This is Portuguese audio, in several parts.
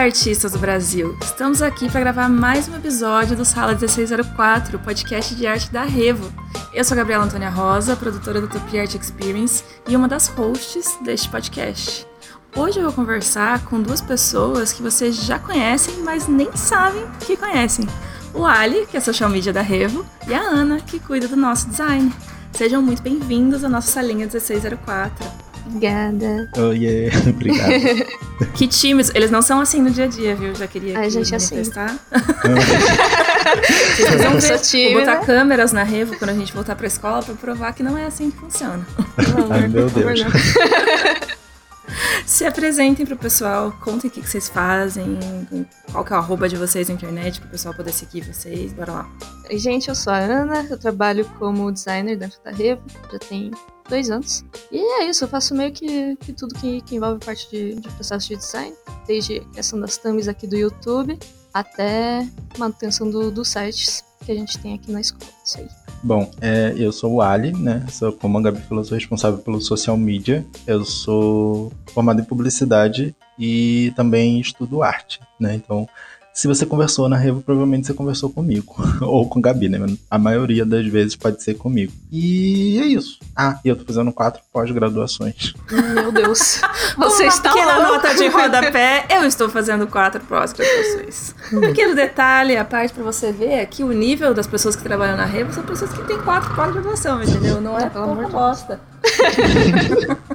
Olá, artistas do Brasil! Estamos aqui para gravar mais um episódio do Sala 1604, podcast de arte da Revo. Eu sou a Gabriela Antônia Rosa, produtora do Top Art Experience e uma das hosts deste podcast. Hoje eu vou conversar com duas pessoas que vocês já conhecem, mas nem sabem que conhecem. O Ali, que é social media da Revo, e a Ana, que cuida do nosso design. Sejam muito bem-vindos à nossa salinha 1604. Obrigada. Oh, yeah. Obrigado. que tímidos. Eles não são assim no dia a dia, viu? Já queria aqui gente, assim. Vocês vão ver. Vou tímida. botar câmeras na Revo quando a gente voltar pra escola pra provar que não é assim que funciona. Ai, meu Deus. Se apresentem pro pessoal, contem o que, que vocês fazem, qual que é o arroba de vocês na internet, pro pessoal poder seguir vocês. Bora lá. Gente, eu sou a Ana, eu trabalho como designer dentro da Revo, já tem dois anos. E é isso, eu faço meio que, que tudo que, que envolve parte de, de processo de design, desde a questão das thumbs aqui do YouTube até manutenção do- dos sites que a gente tem aqui na escola. Isso aí. Bom, é, eu sou o Ali, né? Sou, como a Gabi falou, sou responsável pelo social media. Eu sou formado em publicidade e também estudo arte, né? Então, se você conversou na Revo, provavelmente você conversou comigo. Ou com Gabi, né? A maioria das vezes pode ser comigo. E é isso. Ah, e eu tô fazendo quatro pós-graduações. Meu Deus. Você Uma está pequena louco? nota de rodapé, eu estou fazendo quatro pós-graduações. Pequeno detalhe, a parte pra você ver é que o nível das pessoas que trabalham na Revo são pessoas que têm quatro pós-graduação, entendeu? Não é pelo amor pouca de Deus. bosta.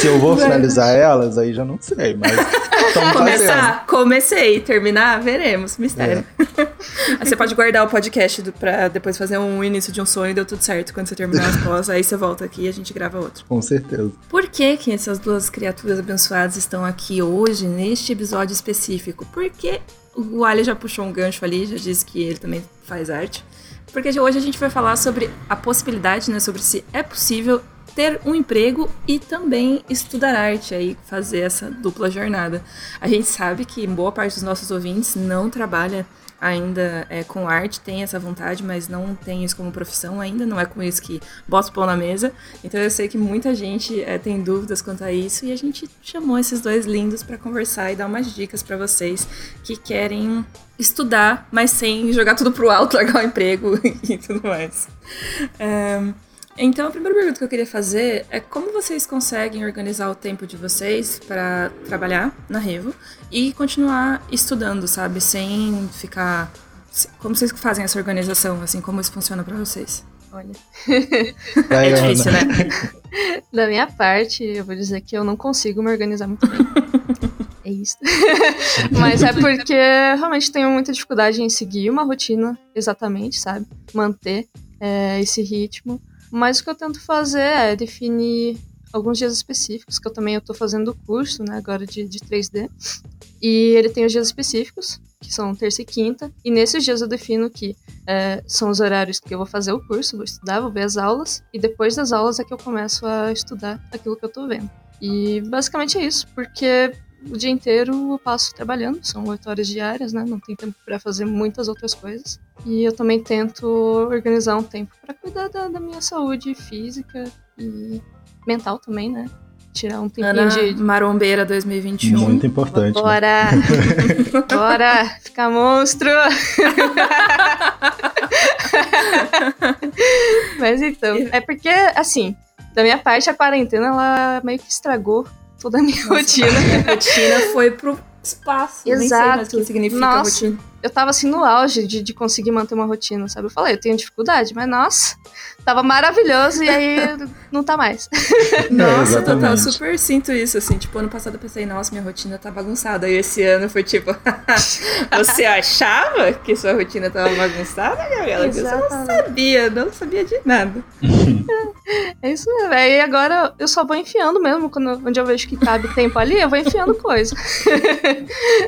Se eu vou finalizar elas, aí já não sei, mas estamos fazendo. Começar? Comecei. Terminar? Veremos. Mistério. aí você pode guardar o podcast do, pra depois fazer um início de um sonho e deu tudo certo. Quando você terminar as pós, aí você volta aqui e a gente grava outro. Com certeza. Por que, que essas duas criaturas abençoadas estão aqui hoje, neste episódio específico? Porque o Ali já puxou um gancho ali, já disse que ele também faz arte. Porque hoje a gente vai falar sobre a possibilidade, né, sobre se é possível ter um emprego e também estudar arte, aí fazer essa dupla jornada. A gente sabe que boa parte dos nossos ouvintes não trabalha ainda é, com arte, tem essa vontade, mas não tem isso como profissão ainda, não é com isso que bota o pão na mesa. Então eu sei que muita gente é, tem dúvidas quanto a isso e a gente chamou esses dois lindos para conversar e dar umas dicas para vocês que querem estudar, mas sem jogar tudo pro alto, largar o emprego e tudo mais. É, então, a primeira pergunta que eu queria fazer é como vocês conseguem organizar o tempo de vocês para trabalhar na Revo e continuar estudando, sabe? Sem ficar. Como vocês fazem essa organização, assim, como isso funciona para vocês? Olha, Vai, é Ana. difícil, né? da minha parte, eu vou dizer que eu não consigo me organizar muito bem. É isso. Mas é porque realmente tenho muita dificuldade em seguir uma rotina exatamente, sabe? Manter é, esse ritmo. Mas o que eu tento fazer é definir alguns dias específicos, que eu também estou fazendo o curso, né, agora de, de 3D. E ele tem os dias específicos, que são terça e quinta. E nesses dias eu defino que é, são os horários que eu vou fazer o curso, vou estudar, vou ver as aulas. E depois das aulas é que eu começo a estudar aquilo que eu tô vendo. E basicamente é isso, porque o dia inteiro eu passo trabalhando, são oito horas diárias, né? Não tem tempo para fazer muitas outras coisas. E eu também tento organizar um tempo para cuidar da, da minha saúde física e mental também, né? Tirar um tempinho Ana de. Marombeira 2021. Muito importante. né? Bora! Bora! Ficar monstro! Mas então, é porque, assim, da minha parte, a quarentena, ela meio que estragou toda a minha Nossa, rotina. A rotina foi pro espaço. Nem sei mais o que Exato. significa Nossa. rotina. Eu tava assim no auge de, de conseguir manter uma rotina, sabe? Eu falei, eu tenho dificuldade, mas nossa, tava maravilhoso e aí não tá mais. Nossa, total, exatamente. super sinto isso, assim, tipo, ano passado eu pensei, nossa, minha rotina tá bagunçada, e esse ano foi tipo, você achava que sua rotina tava bagunçada, Gabriela? Você não sabia, não sabia de nada. É isso mesmo. Aí agora eu só vou enfiando mesmo, quando, onde eu vejo que cabe tempo ali, eu vou enfiando coisa.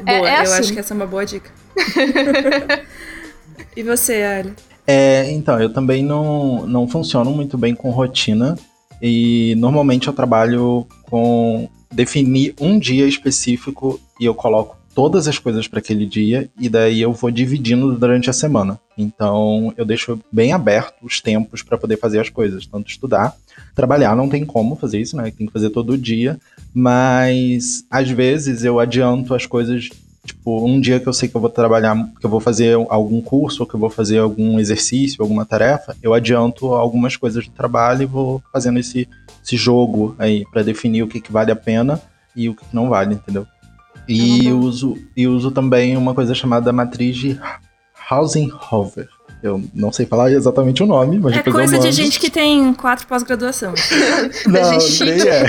Boa, é eu assim. acho que essa é uma boa dica. e você, Ali? É, então, eu também não, não funciono muito bem com rotina. E normalmente eu trabalho com definir um dia específico e eu coloco todas as coisas para aquele dia e daí eu vou dividindo durante a semana. Então eu deixo bem aberto os tempos para poder fazer as coisas, tanto estudar, trabalhar não tem como fazer isso, né? Tem que fazer todo dia, mas às vezes eu adianto as coisas Tipo, um dia que eu sei que eu vou trabalhar, que eu vou fazer algum curso, ou que eu vou fazer algum exercício, alguma tarefa, eu adianto algumas coisas do trabalho e vou fazendo esse, esse jogo aí para definir o que, que vale a pena e o que não vale, entendeu? E uhum. uso, e uso também uma coisa chamada matriz de Hausenhofer. Eu não sei falar exatamente o nome, mas É coisa de gente que tem quatro pós-graduação. não, nem é.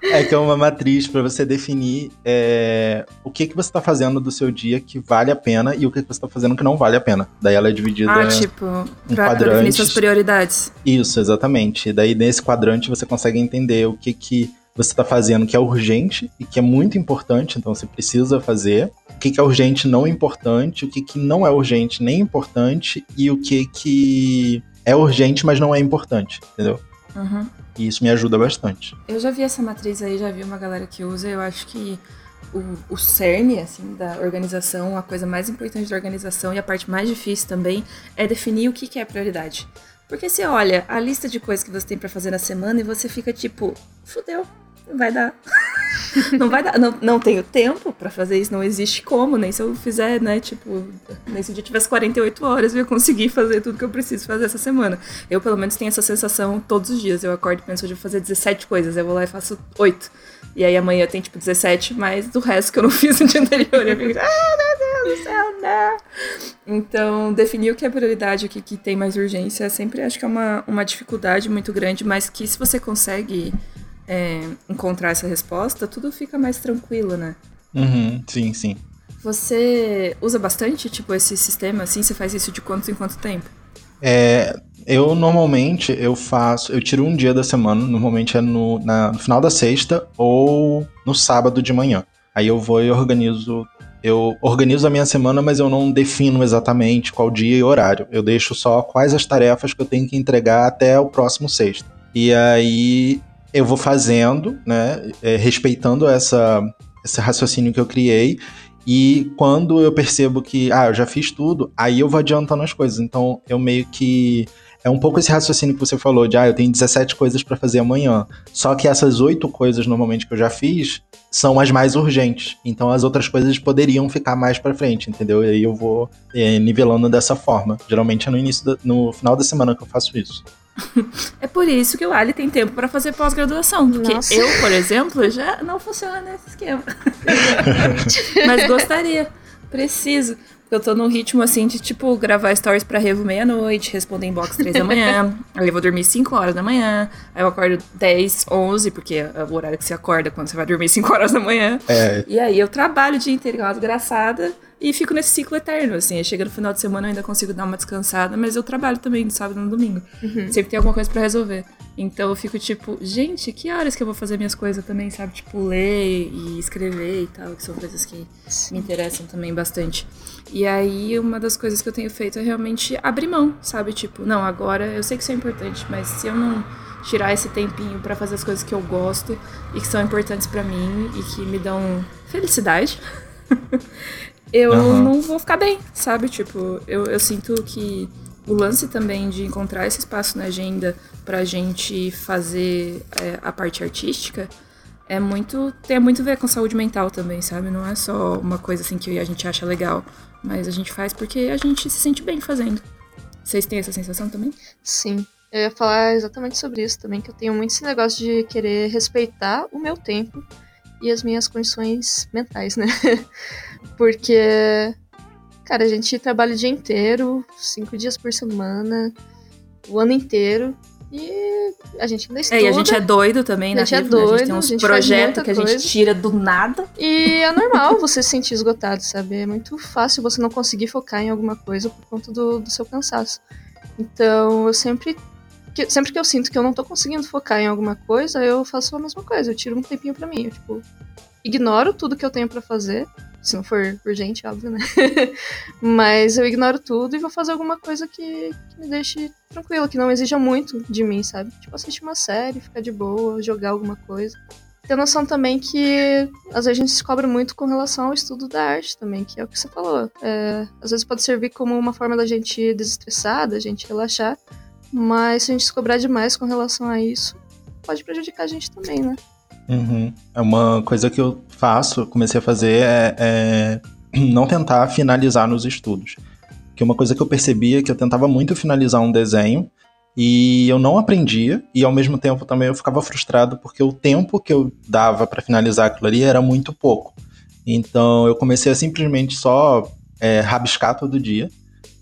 É que é uma matriz para você definir é, o que, que você está fazendo do seu dia que vale a pena e o que, que você está fazendo que não vale a pena. Daí ela é dividida ah, tipo, em pra, quadrantes. Pra definir suas prioridades. Isso, exatamente. E daí nesse quadrante você consegue entender o que que você está fazendo que é urgente e que é muito importante, então você precisa fazer. O que, que é urgente não importante, o que, que não é urgente nem importante e o que, que é urgente, mas não é importante, entendeu? Uhum. E isso me ajuda bastante. Eu já vi essa matriz aí, já vi uma galera que usa, eu acho que o, o cerne, assim, da organização, a coisa mais importante da organização e a parte mais difícil também é definir o que, que é prioridade. Porque você olha a lista de coisas que você tem para fazer na semana e você fica tipo, fudeu, vai dar. não vai dar. Não, não tenho tempo para fazer isso, não existe como, nem se eu fizer, né? Tipo, nem se eu tivesse 48 horas eu ia conseguir fazer tudo que eu preciso fazer essa semana. Eu, pelo menos, tenho essa sensação todos os dias. Eu acordo e penso, hoje eu vou fazer 17 coisas, eu vou lá e faço 8. E aí amanhã tem, tipo, 17, mas do resto que eu não fiz no dia anterior. Eu fico, ah, meu Deus do céu, não. Então, definir o que é prioridade, o que, que tem mais urgência, sempre acho que é uma, uma dificuldade muito grande, mas que se você consegue é, encontrar essa resposta, tudo fica mais tranquilo, né? Uhum, sim, sim. Você usa bastante, tipo, esse sistema, assim? Você faz isso de quanto em quanto tempo? É, eu normalmente eu faço, eu tiro um dia da semana, normalmente é no, na, no final da sexta ou no sábado de manhã. Aí eu vou e organizo, eu organizo a minha semana, mas eu não defino exatamente qual dia e horário. Eu deixo só quais as tarefas que eu tenho que entregar até o próximo sexta. E aí eu vou fazendo, né, é, respeitando essa, esse raciocínio que eu criei. E quando eu percebo que, ah, eu já fiz tudo, aí eu vou adiantando as coisas. Então eu meio que. É um pouco esse raciocínio que você falou de, ah, eu tenho 17 coisas para fazer amanhã. Só que essas oito coisas normalmente que eu já fiz são as mais urgentes. Então as outras coisas poderiam ficar mais para frente, entendeu? E aí eu vou é, nivelando dessa forma. Geralmente é no início, da, no final da semana que eu faço isso. É por isso que o Ali tem tempo para fazer pós-graduação. Porque Nossa. eu, por exemplo, já não funciona nesse esquema. Mas gostaria. Preciso. Eu tô num ritmo assim de, tipo, gravar stories pra Revo meia-noite, responder inbox três da manhã. aí eu vou dormir 5 horas da manhã. Aí eu acordo 10, 11, porque é o horário que você acorda quando você vai dormir 5 horas da manhã. É. E aí eu trabalho o dia inteiro, é uma desgraçada. E fico nesse ciclo eterno, assim. Aí chega no final de semana eu ainda consigo dar uma descansada, mas eu trabalho também no sábado e no domingo. Uhum. Sempre tem alguma coisa para resolver. Então eu fico tipo, gente, que horas que eu vou fazer minhas coisas também, sabe? Tipo, ler e escrever e tal, que são coisas que me interessam também bastante. E aí, uma das coisas que eu tenho feito é realmente abrir mão, sabe? Tipo, não, agora eu sei que isso é importante, mas se eu não tirar esse tempinho para fazer as coisas que eu gosto e que são importantes para mim e que me dão felicidade, eu uhum. não vou ficar bem, sabe? Tipo, eu, eu sinto que o lance também de encontrar esse espaço na agenda pra gente fazer é, a parte artística é muito tem muito a ver com saúde mental também, sabe? Não é só uma coisa assim que a gente acha legal, mas a gente faz porque a gente se sente bem fazendo. Vocês têm essa sensação também? Sim. Eu ia falar exatamente sobre isso também, que eu tenho muito esse negócio de querer respeitar o meu tempo e as minhas condições mentais, né? Porque, cara, a gente trabalha o dia inteiro, cinco dias por semana, o ano inteiro. E a gente ainda estuda. É, e a gente é doido também, né? A gente é doido. A gente tem uns projetos que a gente tira do nada. E é normal você se sentir esgotado, sabe? É muito fácil você não conseguir focar em alguma coisa por conta do, do seu cansaço. Então, eu sempre que, sempre que eu sinto que eu não tô conseguindo focar em alguma coisa, eu faço a mesma coisa. Eu tiro um tempinho para mim. Eu, tipo, ignoro tudo que eu tenho para fazer. Se não for urgente, óbvio, né? Mas eu ignoro tudo e vou fazer alguma coisa que, que me deixe tranquila, que não exija muito de mim, sabe? Tipo, assistir uma série, ficar de boa, jogar alguma coisa. ter noção também que às vezes a gente descobre muito com relação ao estudo da arte também, que é o que você falou. É, às vezes pode servir como uma forma da gente desestressar, da gente relaxar, mas se a gente descobrir demais com relação a isso, pode prejudicar a gente também, né? Uhum. É uma coisa que eu faço, comecei a fazer é, é não tentar finalizar nos estudos. Que uma coisa que eu percebia é que eu tentava muito finalizar um desenho e eu não aprendia e ao mesmo tempo também eu ficava frustrado porque o tempo que eu dava para finalizar aquilo ali era muito pouco. Então eu comecei a simplesmente só é, rabiscar todo dia.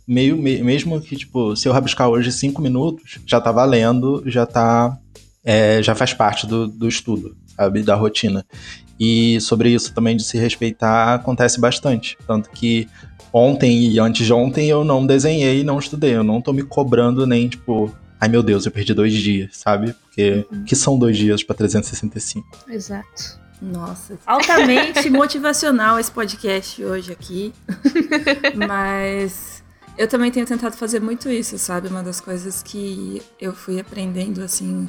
Meio, me, mesmo que, tipo, se eu rabiscar hoje cinco minutos, já tá valendo, já tá. É, já faz parte do, do estudo, sabe? Da rotina. E sobre isso também de se respeitar acontece bastante. Tanto que ontem e antes de ontem eu não desenhei, não estudei. Eu não tô me cobrando nem, tipo, ai meu Deus, eu perdi dois dias, sabe? Porque uhum. que são dois dias para 365? Exato. Nossa, altamente motivacional esse podcast hoje aqui. Mas eu também tenho tentado fazer muito isso, sabe? Uma das coisas que eu fui aprendendo assim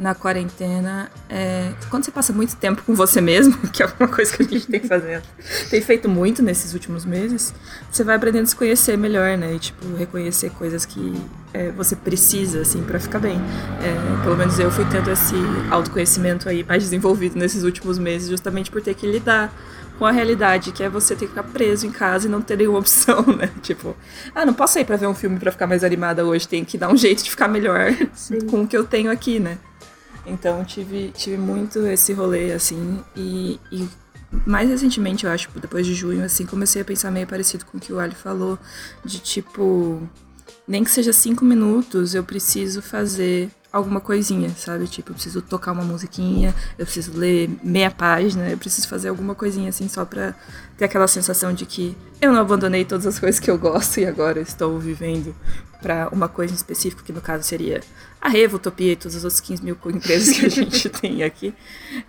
na quarentena é quando você passa muito tempo com você mesmo, que é uma coisa que a gente tem que fazer, tem feito muito nesses últimos meses, você vai aprendendo a se conhecer melhor, né? E, tipo, reconhecer coisas que é, você precisa, assim, para ficar bem. É, pelo menos eu fui tendo esse autoconhecimento aí mais desenvolvido nesses últimos meses, justamente por ter que lidar com a realidade, que é você ter que ficar preso em casa e não ter nenhuma opção, né? Tipo, ah, não posso sair pra ver um filme para ficar mais animada hoje, tem que dar um jeito de ficar melhor Sim. com o que eu tenho aqui, né? Então tive, tive muito esse rolê, assim, e, e mais recentemente, eu acho, depois de junho, assim, comecei a pensar meio parecido com o que o Ali falou, de tipo, nem que seja cinco minutos, eu preciso fazer alguma coisinha, sabe? Tipo, eu preciso tocar uma musiquinha, eu preciso ler meia página, eu preciso fazer alguma coisinha assim só pra ter aquela sensação de que eu não abandonei todas as coisas que eu gosto e agora estou vivendo para uma coisa em específico, que no caso seria a Revo, Utopia e todas as outras 15 mil empresas que a gente tem aqui.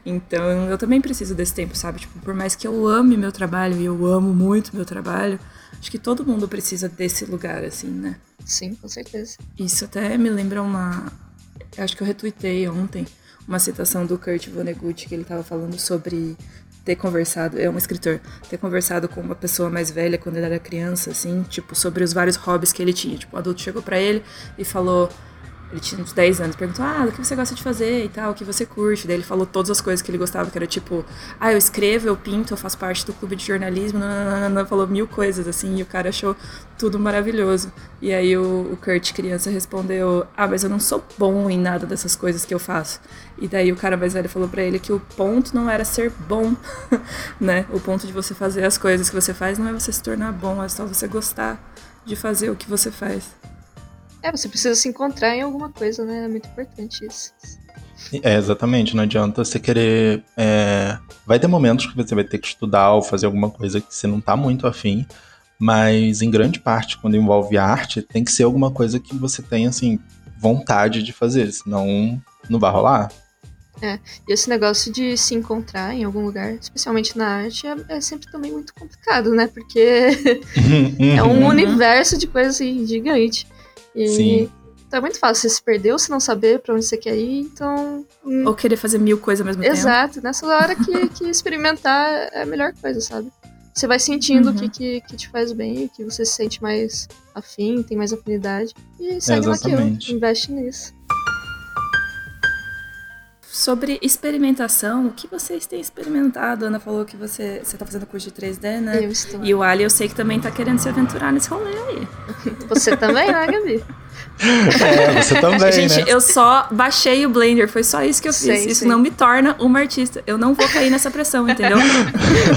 Então eu também preciso desse tempo, sabe? Tipo, por mais que eu ame meu trabalho e eu amo muito meu trabalho, acho que todo mundo precisa desse lugar, assim, né? Sim, com certeza. Isso até me lembra uma, acho que eu retuitei ontem uma citação do Kurt Vonnegut que ele estava falando sobre ter conversado, é um escritor, ter conversado com uma pessoa mais velha quando ele era criança, assim, tipo, sobre os vários hobbies que ele tinha. Tipo, um adulto chegou para ele e falou: ele tinha uns 10 anos, perguntou, ah, o que você gosta de fazer e tal, o que você curte. Daí ele falou todas as coisas que ele gostava, que era tipo, ah, eu escrevo, eu pinto, eu faço parte do clube de jornalismo, falou mil coisas, assim, e o cara achou tudo maravilhoso. E aí o, o Kurt, criança, respondeu, ah, mas eu não sou bom em nada dessas coisas que eu faço. E daí o cara mais velho falou para ele que o ponto não era ser bom, né? O ponto de você fazer as coisas que você faz não é você se tornar bom, é só você gostar de fazer o que você faz. É, você precisa se encontrar em alguma coisa, né? É muito importante isso. É, exatamente. Não adianta você querer. É... Vai ter momentos que você vai ter que estudar ou fazer alguma coisa que você não tá muito afim, mas em grande parte, quando envolve arte, tem que ser alguma coisa que você tenha, assim, vontade de fazer, senão não vai rolar. É, e esse negócio de se encontrar em algum lugar, especialmente na arte, é, é sempre também muito complicado, né? Porque é um uhum. universo de coisas assim, gigante. E Sim. Então é muito fácil você se perder ou se não saber pra onde você quer ir, então. Hum. Ou querer fazer mil coisas ao mesmo Exato. tempo. Exato, nessa hora que, que experimentar é a melhor coisa, sabe? Você vai sentindo uhum. o que, que, que, te faz bem, o que você se sente mais afim, tem mais afinidade. E segue naquilo, investe nisso. Sobre experimentação, o que vocês têm experimentado? A Ana falou que você está fazendo curso de 3D, né? Eu estou. E o Ali, eu sei que também está querendo se aventurar nesse rolê aí. Você também, né, Gabi? É, você também, Gente, né? eu só baixei o Blender, foi só isso que eu fiz. Sei, isso sei. não me torna uma artista. Eu não vou cair nessa pressão, entendeu?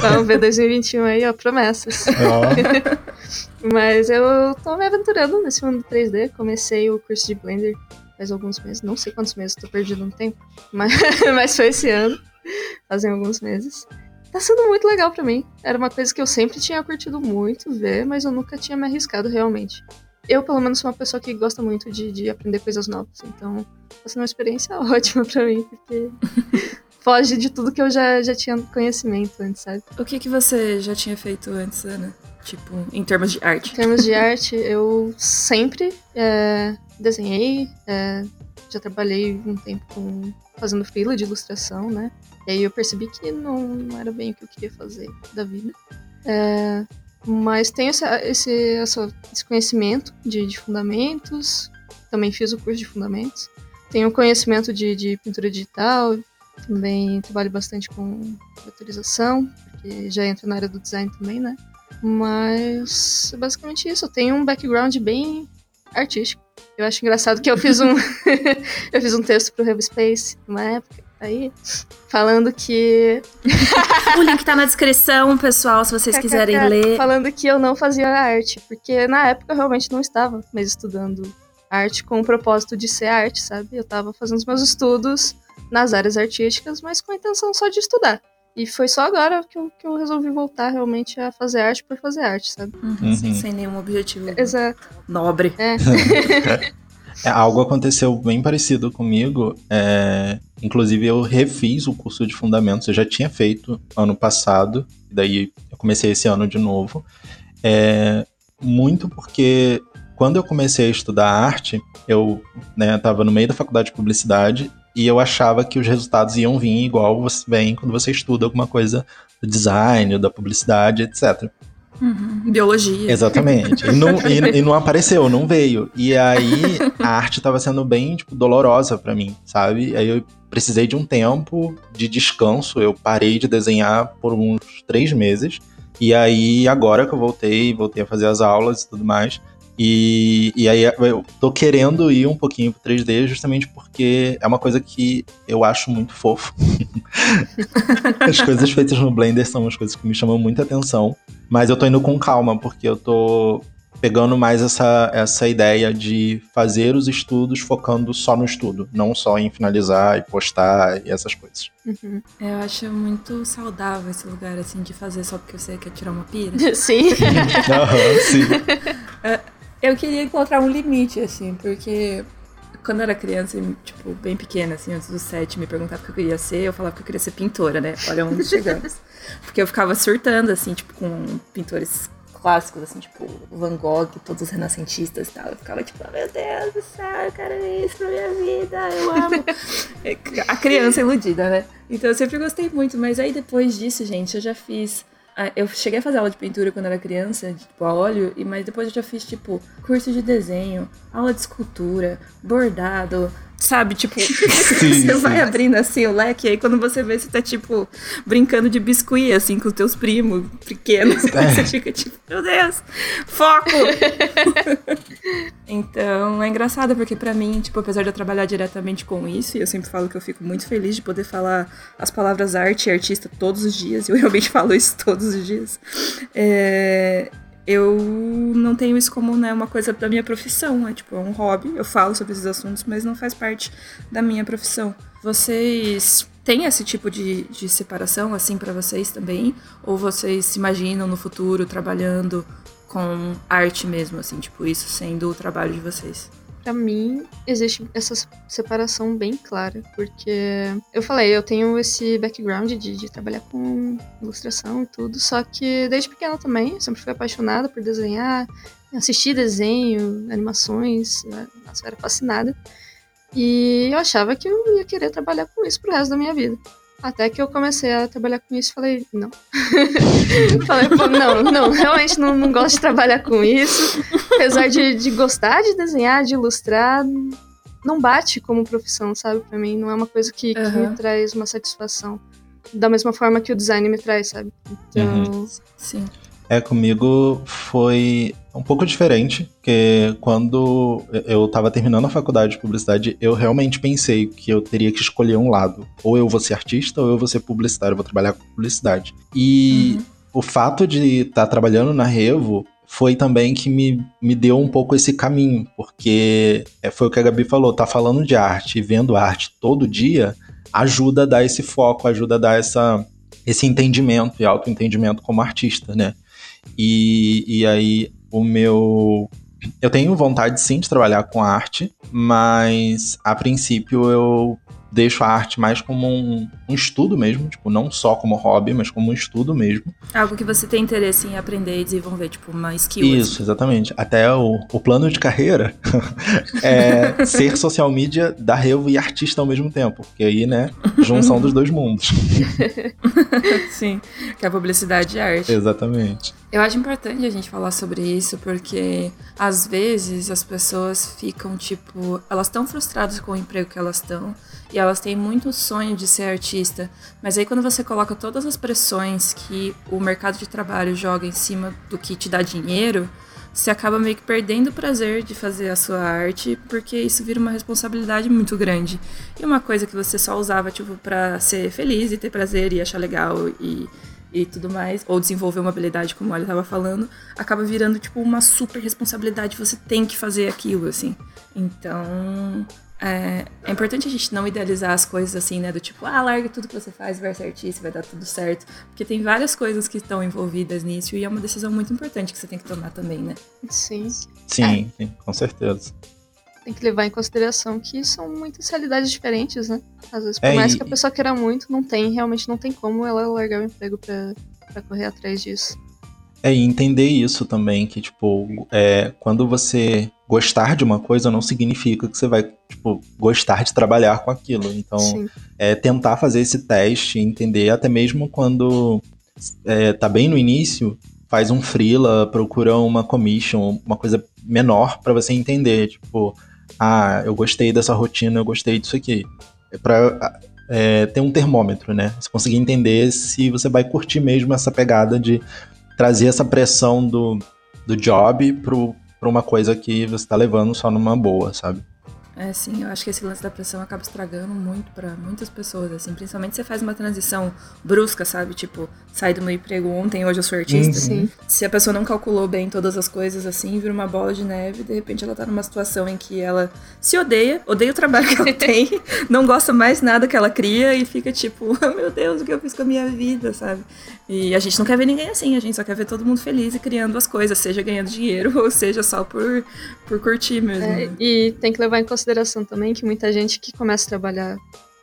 Vamos ver 2021 aí, ó, promessas. Oh. Mas eu tô me aventurando nesse mundo 3D. Comecei o curso de Blender faz alguns meses, não sei quantos meses, tô perdido no tempo, mas, mas foi esse ano, fazem alguns meses. Tá sendo muito legal para mim. Era uma coisa que eu sempre tinha curtido muito ver, mas eu nunca tinha me arriscado realmente. Eu, pelo menos, sou uma pessoa que gosta muito de, de aprender coisas novas, então tá sendo uma experiência ótima para mim, porque foge de tudo que eu já, já tinha conhecimento antes, sabe? O que, que você já tinha feito antes, Ana? Tipo, em termos de arte. Em termos de arte, eu sempre é, desenhei, é, já trabalhei um tempo com, fazendo freela de ilustração, né? E aí eu percebi que não, não era bem o que eu queria fazer da vida. É, mas tenho essa, esse, esse conhecimento de, de, fundamentos, também fiz o curso de fundamentos. Tenho conhecimento de, de pintura digital, também trabalho bastante com autorização, porque já entra na área do design também, né? Mas é basicamente isso. Eu tenho um background bem artístico. Eu acho engraçado que eu fiz um eu fiz um texto pro Rev Space uma época aí falando que o link tá na descrição, pessoal, se vocês quiserem ler. Falando que eu não fazia arte, porque na época eu realmente não estava mais estudando arte com o propósito de ser arte, sabe? Eu estava fazendo os meus estudos nas áreas artísticas, mas com a intenção só de estudar. E foi só agora que eu, que eu resolvi voltar realmente a fazer arte por fazer arte, sabe? Uhum, uhum. Sem, sem, nenhum objetivo Exato. nobre. É. é. algo aconteceu bem parecido comigo. É, inclusive, eu refiz o curso de fundamentos. Eu já tinha feito ano passado, daí eu comecei esse ano de novo. É, muito porque quando eu comecei a estudar arte, eu estava né, no meio da faculdade de publicidade e eu achava que os resultados iam vir igual você vem quando você estuda alguma coisa do design, da publicidade, etc. Uhum. Biologia. Exatamente. E não, e, e não, apareceu, não veio. E aí a arte estava sendo bem tipo, dolorosa para mim, sabe? Aí eu precisei de um tempo de descanso. Eu parei de desenhar por uns três meses. E aí, agora que eu voltei, voltei a fazer as aulas e tudo mais, e, e aí eu tô querendo ir um pouquinho pro 3D justamente porque é uma coisa que eu acho muito fofo. as coisas feitas no Blender são umas coisas que me chamam muita atenção. Mas eu tô indo com calma, porque eu tô pegando mais essa, essa ideia de fazer os estudos focando só no estudo, não só em finalizar e postar e essas coisas. Uhum. Eu acho muito saudável esse lugar, assim, de fazer só porque você quer tirar uma pira. Sim. uhum, sim. Eu queria encontrar um limite, assim, porque quando eu era criança, tipo, bem pequena, assim, antes dos sete, me perguntava o que eu queria ser, eu falava que eu queria ser pintora, né? Olha onde chegamos. Porque eu ficava surtando, assim, tipo, com pintores clássicos, assim, tipo, Van Gogh, todos os renascentistas e tal. Eu ficava tipo, oh, meu Deus do céu, eu quero isso pra minha vida, eu amo. A criança iludida, né? Então eu sempre gostei muito, mas aí depois disso, gente, eu já fiz eu cheguei a fazer aula de pintura quando era criança, tipo, a óleo, e, mas depois eu já fiz, tipo, curso de desenho, aula de escultura, bordado, sabe? Tipo, sim, você sim. vai abrindo assim o leque, e aí quando você vê, você tá, tipo, brincando de biscuit, assim, com os teus primos pequenos. É. Você fica tipo, meu Deus, foco! então, é engraçado, porque para mim, tipo, apesar de eu trabalhar diretamente com isso, e eu sempre falo que eu fico muito feliz de poder falar as palavras arte e artista todos os dias, eu realmente falo isso todos os dias. É, eu não tenho isso como né, uma coisa da minha profissão, é tipo é um hobby, eu falo sobre esses assuntos, mas não faz parte da minha profissão. Vocês têm esse tipo de, de separação assim para vocês também? Ou vocês se imaginam no futuro trabalhando com arte mesmo, assim, tipo isso sendo o trabalho de vocês? Para mim existe essa separação bem clara, porque eu falei, eu tenho esse background de, de, trabalhar com ilustração e tudo, só que desde pequena também, sempre fui apaixonada por desenhar, assistir desenho, animações, nossa, eu era fascinada. E eu achava que eu ia querer trabalhar com isso pro resto da minha vida. Até que eu comecei a trabalhar com isso falei, não. falei, não, não, realmente não, não gosto de trabalhar com isso. Apesar de, de gostar de desenhar, de ilustrar, não bate como profissão, sabe? Pra mim, não é uma coisa que, uhum. que me traz uma satisfação. Da mesma forma que o design me traz, sabe? Então. Uhum. Sim. É, comigo foi um pouco diferente, porque quando eu estava terminando a faculdade de publicidade, eu realmente pensei que eu teria que escolher um lado. Ou eu vou ser artista, ou eu vou ser publicitário, eu vou trabalhar com publicidade. E uhum. o fato de estar tá trabalhando na Revo foi também que me, me deu um pouco esse caminho, porque é, foi o que a Gabi falou, tá falando de arte e vendo arte todo dia, ajuda a dar esse foco, ajuda a dar essa, esse entendimento e autoentendimento como artista, né? E, e aí o meu. Eu tenho vontade sim de trabalhar com arte, mas a princípio eu deixo a arte mais como um, um estudo mesmo, tipo, não só como hobby, mas como um estudo mesmo. Algo que você tem interesse em aprender e desenvolver, tipo, uma skill. Isso, assim. exatamente. Até o, o plano de carreira é ser social media da Revo e artista ao mesmo tempo. Porque aí, né, junção dos dois mundos. Sim, que é a publicidade e a arte. Exatamente. Eu acho importante a gente falar sobre isso porque às vezes as pessoas ficam tipo, elas estão frustradas com o emprego que elas estão e elas têm muito sonho de ser artista, mas aí quando você coloca todas as pressões que o mercado de trabalho joga em cima do que te dá dinheiro, você acaba meio que perdendo o prazer de fazer a sua arte, porque isso vira uma responsabilidade muito grande. E uma coisa que você só usava tipo para ser feliz e ter prazer e achar legal e e tudo mais, ou desenvolver uma habilidade, como ele estava falando, acaba virando, tipo, uma super responsabilidade. Você tem que fazer aquilo, assim. Então, é, é, importante a gente não idealizar as coisas assim, né? Do tipo, ah, larga tudo que você faz, vai ser artista, vai dar tudo certo. Porque tem várias coisas que estão envolvidas nisso e é uma decisão muito importante que você tem que tomar também, né? Sim. Sim, é. com certeza tem que levar em consideração que são muitas realidades diferentes, né? Às vezes, por é, mais e... que a pessoa queira muito, não tem, realmente não tem como ela largar o emprego pra, pra correr atrás disso. É, e entender isso também, que, tipo, é, quando você gostar de uma coisa não significa que você vai, tipo, gostar de trabalhar com aquilo. Então, Sim. é tentar fazer esse teste, entender, até mesmo quando é, tá bem no início, faz um freela, procura uma commission, uma coisa menor para você entender, tipo, ah, eu gostei dessa rotina, eu gostei disso aqui. É pra é, ter um termômetro, né? Você conseguir entender se você vai curtir mesmo essa pegada de trazer essa pressão do, do job para uma coisa que você está levando só numa boa, sabe? É, sim, eu acho que esse lance da pressão acaba estragando muito para muitas pessoas, assim, principalmente se você faz uma transição brusca, sabe? Tipo, sai do meu emprego ontem, hoje eu sou artista. Sim. Se a pessoa não calculou bem todas as coisas, assim, vira uma bola de neve, de repente ela tá numa situação em que ela se odeia, odeia o trabalho que ela tem, não gosta mais nada que ela cria e fica tipo, oh, meu Deus, o que eu fiz com a minha vida, sabe? E a gente não quer ver ninguém assim, a gente só quer ver todo mundo feliz e criando as coisas, seja ganhando dinheiro ou seja só por, por curtir mesmo. É, e tem que levar em consideração consideração também que muita gente que começa a trabalhar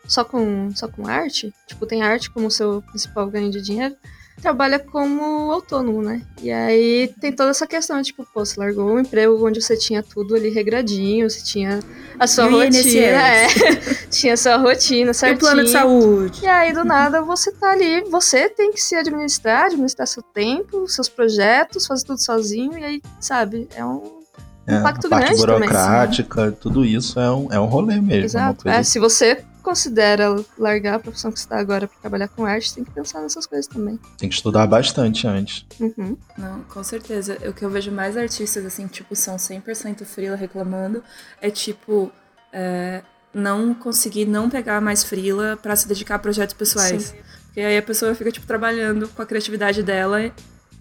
só com, só com arte, tipo, tem arte como seu principal ganho de dinheiro, trabalha como autônomo, né? E aí tem toda essa questão, tipo, pô, você largou um emprego onde você tinha tudo ali regradinho, você tinha a sua e rotina, é, tinha a sua rotina certinho. E o plano de saúde. E aí, do nada, você tá ali, você tem que se administrar, administrar seu tempo, seus projetos, fazer tudo sozinho, e aí, sabe, é um é, impacto a parte grande burocrática, também, tudo isso é um, é um rolê mesmo. Exato. É, se você considera largar a profissão que você está agora para trabalhar com arte, tem que pensar nessas coisas também. Tem que estudar bastante antes. Uhum. Não, com certeza. O que eu vejo mais artistas, assim, tipo, são 100% frila reclamando, é tipo, é, não conseguir não pegar mais frila para se dedicar a projetos pessoais. Sim. Porque aí a pessoa fica, tipo, trabalhando com a criatividade dela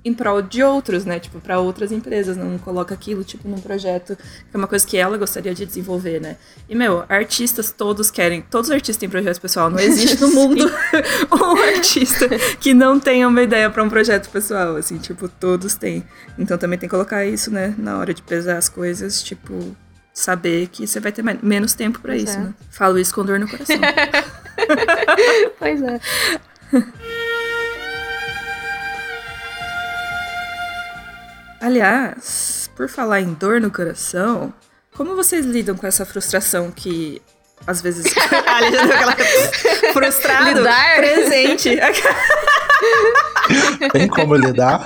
em prol de outros, né? Tipo, para outras empresas. Não coloca aquilo, tipo, num projeto que é uma coisa que ela gostaria de desenvolver, né? E, meu, artistas todos querem. Todos os artistas têm projeto pessoal. Não existe no mundo um artista que não tenha uma ideia para um projeto pessoal. Assim, tipo, todos têm. Então também tem que colocar isso, né? Na hora de pesar as coisas, tipo. Saber que você vai ter menos tempo para isso, é. né? Falo isso com dor no coração. pois é. Aliás, por falar em dor no coração, como vocês lidam com essa frustração que às vezes Ali já deu aquela frustrado, lidar. presente. Tem como lidar?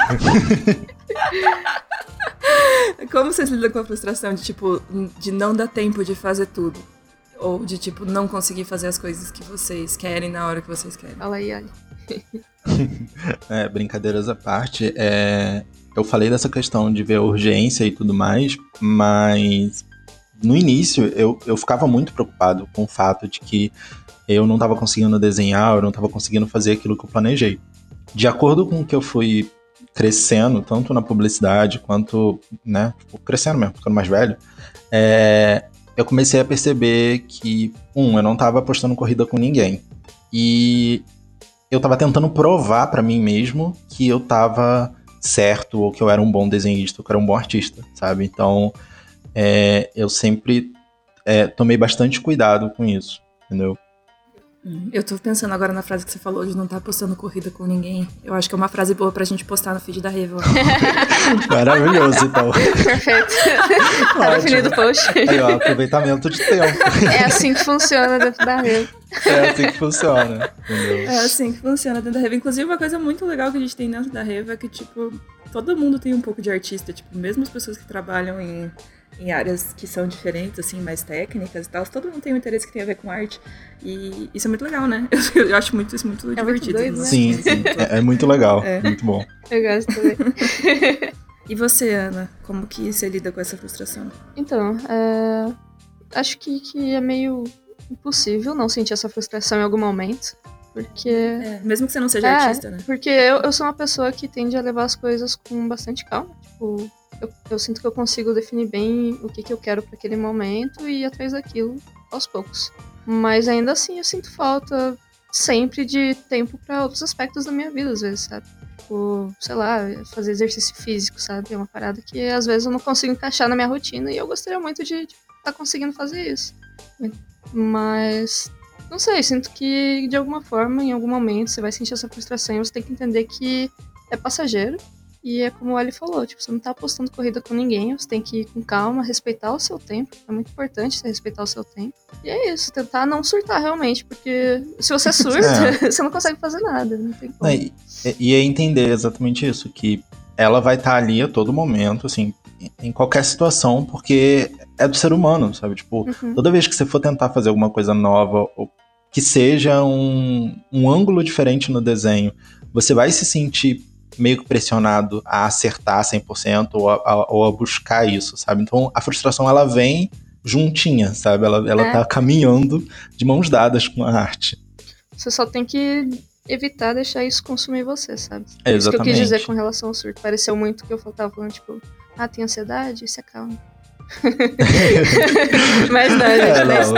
Como vocês lidam com a frustração de tipo de não dar tempo de fazer tudo? Ou de tipo não conseguir fazer as coisas que vocês querem na hora que vocês querem? Fala aí, Ali. é, brincadeiras à parte, é, eu falei dessa questão de ver a urgência e tudo mais, mas no início eu, eu ficava muito preocupado com o fato de que eu não estava conseguindo desenhar, eu não estava conseguindo fazer aquilo que eu planejei. De acordo com o que eu fui crescendo, tanto na publicidade quanto, né, tipo, crescendo mesmo, ficando mais velho, é, eu comecei a perceber que, um, eu não estava apostando corrida com ninguém. E eu estava tentando provar para mim mesmo que eu estava certo ou que eu era um bom desenhista ou que eu era um bom artista, sabe? Então, é, eu sempre é, tomei bastante cuidado com isso, entendeu? Hum, eu tô pensando agora na frase que você falou de não estar tá postando corrida com ninguém. Eu acho que é uma frase boa pra gente postar no feed da Revo. Maravilhoso, então. Perfeito. tá definido o post. Aí, ó, aproveitamento de tempo. É assim que funciona dentro da Revo. É assim que funciona. Entendeu? É assim que funciona dentro da Revo. Inclusive, uma coisa muito legal que a gente tem dentro da Revo é que, tipo, todo mundo tem um pouco de artista. Tipo, mesmo as pessoas que trabalham em em áreas que são diferentes, assim, mais técnicas e tal. Todo mundo tem um interesse que tem a ver com arte. E isso é muito legal, né? Eu, eu acho muito, isso muito é divertido. Muito doido, né? Sim, sim. É, é, muito legal. É. Muito bom. Eu gosto também. e você, Ana? Como que você lida com essa frustração? Então, é... acho que, que é meio impossível não sentir essa frustração em algum momento. Porque. É, mesmo que você não seja é, artista, né? Porque eu, eu sou uma pessoa que tende a levar as coisas com bastante calma. Tipo, eu, eu sinto que eu consigo definir bem o que, que eu quero para aquele momento e ir atrás daquilo aos poucos. Mas ainda assim eu sinto falta sempre de tempo para outros aspectos da minha vida, às vezes, sabe? Tipo, sei lá, fazer exercício físico, sabe? É uma parada que às vezes eu não consigo encaixar na minha rotina e eu gostaria muito de estar tá conseguindo fazer isso. Mas não sei, sinto que de alguma forma, em algum momento, você vai sentir essa frustração e você tem que entender que é passageiro e é como o Ali falou, tipo, você não tá apostando corrida com ninguém, você tem que ir com calma, respeitar o seu tempo. É muito importante você respeitar o seu tempo. E é isso, tentar não surtar realmente, porque se você surta, é. você não consegue fazer nada, não tem como. E, e é entender exatamente isso, que ela vai estar tá ali a todo momento, assim, em qualquer situação, porque é do ser humano, sabe? Tipo, uhum. toda vez que você for tentar fazer alguma coisa nova, ou que seja um, um ângulo diferente no desenho, você vai se sentir meio que pressionado a acertar 100% ou a, a, ou a buscar isso, sabe? Então a frustração ela vem juntinha, sabe? Ela, ela é. tá caminhando de mãos dadas com a arte. Você só tem que evitar deixar isso consumir você, sabe? É, exatamente. Isso que eu quis dizer com relação ao surto. Pareceu muito que eu tava falando, tipo, ah, tem ansiedade? Se acalma. Mas não, gente, é, não.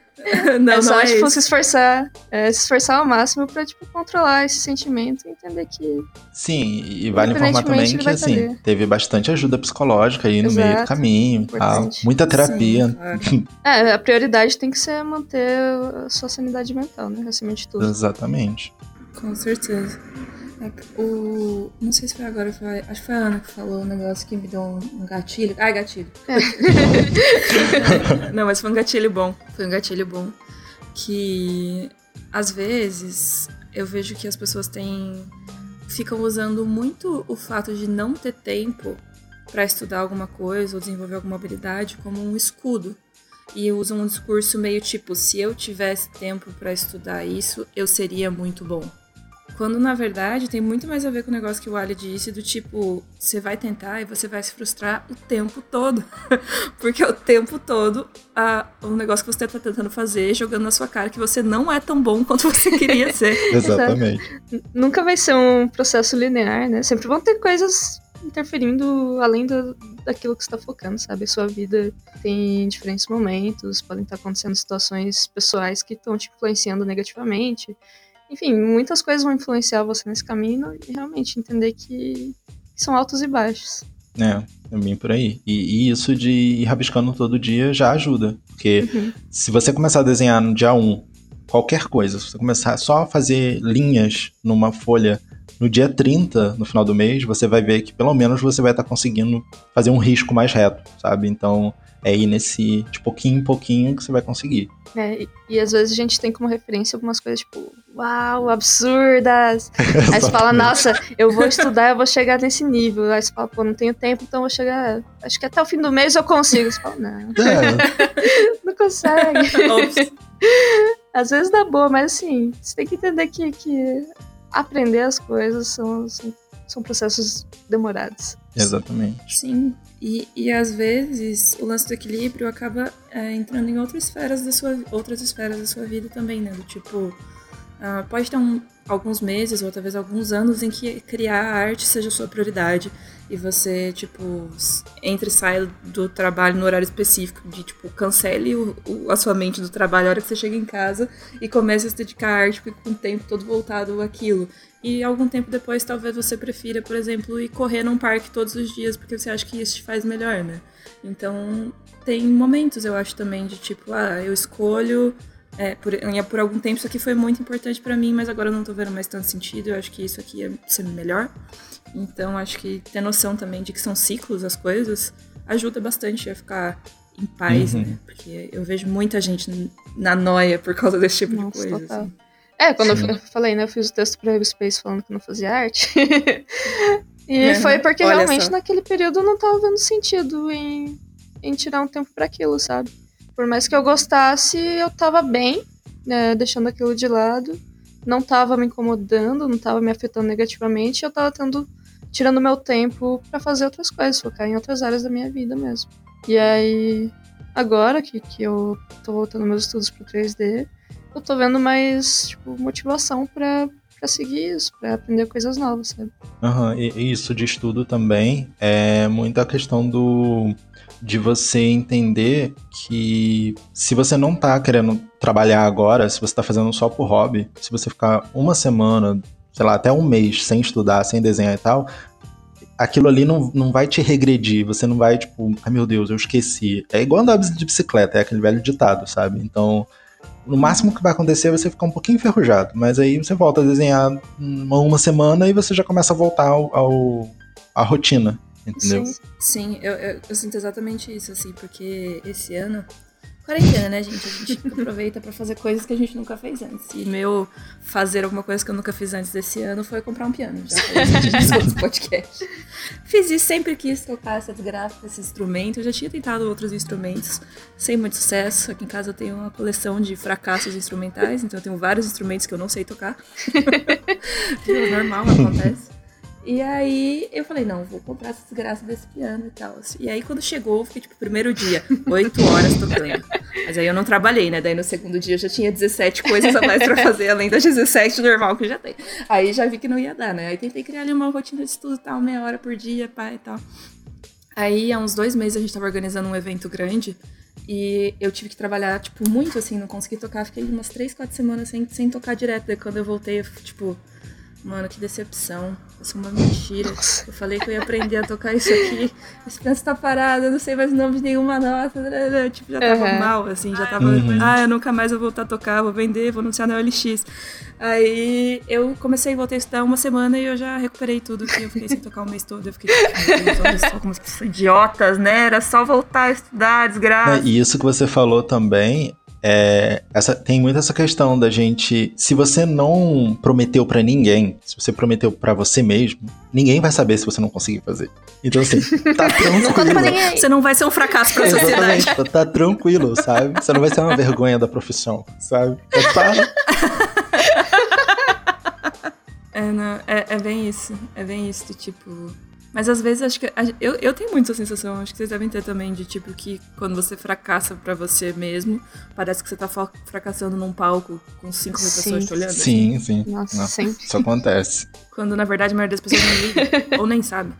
não. é só, não é tipo, se esforçar, é, se esforçar ao máximo pra, tipo, controlar esse sentimento e entender que... Sim, e vale informar também que, assim, teve bastante ajuda psicológica aí no Exato, meio do caminho tal. Muita terapia. Sim, claro. é, a prioridade tem que ser manter a sua sanidade mental, né, acima de tudo. Exatamente. Com certeza. É, o, não sei se foi agora, foi, acho que foi a Ana que falou um negócio que me deu um, um gatilho. Ai, gatilho. É. não, mas foi um gatilho bom. Foi um gatilho bom. Que às vezes eu vejo que as pessoas têm. ficam usando muito o fato de não ter tempo para estudar alguma coisa ou desenvolver alguma habilidade como um escudo. E usam um discurso meio tipo: se eu tivesse tempo para estudar isso, eu seria muito bom. Quando na verdade tem muito mais a ver com o negócio que o Ali disse, do tipo, você vai tentar e você vai se frustrar o tempo todo. Porque o tempo todo a, o negócio que você está tentando fazer, jogando na sua cara que você não é tão bom quanto você queria ser. Exatamente. Nunca vai ser um processo linear, né? Sempre vão ter coisas interferindo além do, daquilo que você está focando, sabe? A sua vida tem diferentes momentos, podem estar acontecendo situações pessoais que estão te influenciando negativamente. Enfim, muitas coisas vão influenciar você nesse caminho e realmente entender que são altos e baixos. É, é bem por aí. E, e isso de ir rabiscando todo dia já ajuda. Porque uhum. se você começar a desenhar no dia 1, qualquer coisa, se você começar só a fazer linhas numa folha no dia 30, no final do mês, você vai ver que pelo menos você vai estar tá conseguindo fazer um risco mais reto, sabe? Então é ir nesse de pouquinho em pouquinho que você vai conseguir. É, e, e às vezes a gente tem como referência algumas coisas tipo, uau, absurdas. Aí você fala, nossa, eu vou estudar, eu vou chegar nesse nível. Aí você fala, pô, não tenho tempo, então eu vou chegar. Acho que até o fim do mês eu consigo. Você fala, não. É. não consegue. Às vezes dá boa, mas assim, você tem que entender que, que aprender as coisas são, são, são processos demorados. Exatamente. Sim. E, e às vezes o lance do equilíbrio acaba é, entrando em outras esferas da sua outras esferas da sua vida também, né? Do tipo, Uh, pode ter um, alguns meses ou talvez alguns anos em que criar a arte seja a sua prioridade e você, tipo, entre e sai do trabalho no horário específico, de, tipo, cancele o, o, a sua mente do trabalho a hora que você chega em casa e comece a se dedicar à arte com o tempo todo voltado àquilo. E algum tempo depois, talvez você prefira, por exemplo, ir correr num parque todos os dias porque você acha que isso te faz melhor, né? Então, tem momentos, eu acho também, de tipo, ah, eu escolho é, por, por algum tempo isso aqui foi muito importante para mim, mas agora eu não tô vendo mais tanto sentido. Eu acho que isso aqui ia ser melhor. Então acho que ter noção também de que são ciclos as coisas ajuda bastante a ficar em paz, uhum. né? Porque eu vejo muita gente na noia por causa desse tipo Nossa, de coisa. Assim. É, quando Sim. eu falei, né, eu fiz o texto pra Space falando que não fazia arte. e uhum. foi porque Olha realmente só. naquele período eu não tava vendo sentido em, em tirar um tempo para aquilo, sabe? Por mais que eu gostasse, eu tava bem, né, deixando aquilo de lado. Não tava me incomodando, não tava me afetando negativamente. Eu tava tendo, tirando meu tempo para fazer outras coisas, focar em outras áreas da minha vida mesmo. E aí, agora que, que eu tô voltando meus estudos pro 3D, eu tô vendo mais, tipo, motivação para para seguir isso, para aprender coisas novas, sabe? Uhum, e isso de estudo também é muito a questão do de você entender que se você não tá querendo trabalhar agora, se você tá fazendo só por hobby, se você ficar uma semana, sei lá, até um mês sem estudar, sem desenhar e tal, aquilo ali não, não vai te regredir, você não vai, tipo, ai meu Deus, eu esqueci. É igual andar de bicicleta, é aquele velho ditado, sabe? Então, no máximo que vai acontecer é você ficar um pouquinho enferrujado, mas aí você volta a desenhar uma, uma semana e você já começa a voltar ao, ao à rotina entendeu? Sim, sim eu, eu, eu, sinto exatamente isso, assim, porque esse ano. Quarentena, né, gente? A gente aproveita para fazer coisas que a gente nunca fez antes. E meu fazer alguma coisa que eu nunca fiz antes desse ano foi comprar um piano. Já falei isso podcast. Fiz isso, sempre quis tocar essa desgraça, esse instrumento. Eu já tinha tentado outros instrumentos, sem muito sucesso. Aqui em casa eu tenho uma coleção de fracassos instrumentais, então eu tenho vários instrumentos que eu não sei tocar. normal, acontece. E aí eu falei, não, vou comprar essa desgraça desse piano e tal. E aí quando chegou, fiquei tipo, primeiro dia, 8 horas tocando. Mas aí eu não trabalhei, né? Daí no segundo dia eu já tinha 17 coisas a mais pra fazer, além das 17 normal que eu já tenho. Aí já vi que não ia dar, né? Aí tentei criar ali uma rotina de estudo tal, meia hora por dia, pai e tal. Aí há uns dois meses a gente tava organizando um evento grande e eu tive que trabalhar, tipo, muito assim, não consegui tocar. Fiquei umas 3, 4 semanas sem, sem tocar direto. Daí quando eu voltei, eu, tipo, Mano, que decepção. Isso é uma mentira. Eu falei que eu ia aprender a tocar isso aqui. Esse pedaço tá parado, eu não sei mais o nome de nenhuma nota. Tipo, já tava uhum. mal, assim, já tava. Uhum. Ah, eu nunca mais vou voltar a tocar, vou vender, vou anunciar na OLX. Aí eu comecei e voltei a estudar uma semana e eu já recuperei tudo que eu fiquei sem tocar o mês todo. Eu fiquei tipo, como pessoas idiotas, né? Era só voltar a estudar, desgraça. E isso que você falou também é, essa, tem muito essa questão da gente. Se você não prometeu para ninguém, se você prometeu para você mesmo, ninguém vai saber se você não conseguir fazer. Então, assim, tá tranquilo. Você não vai ser um fracasso pra sociedade. Exatamente, tá tranquilo, sabe? Você não vai ser uma vergonha da profissão, sabe? Tá... É, não, é, é bem isso. É bem isso, tipo mas às vezes acho que. Eu, eu tenho muito essa sensação, acho que vocês devem ter também, de tipo que quando você fracassa para você mesmo, parece que você tá fracassando num palco com 5 mil pessoas te olhando. Sim, sim. Nossa, Nossa, sempre. Isso acontece. Quando na verdade a maioria das pessoas não liga, ou nem sabe.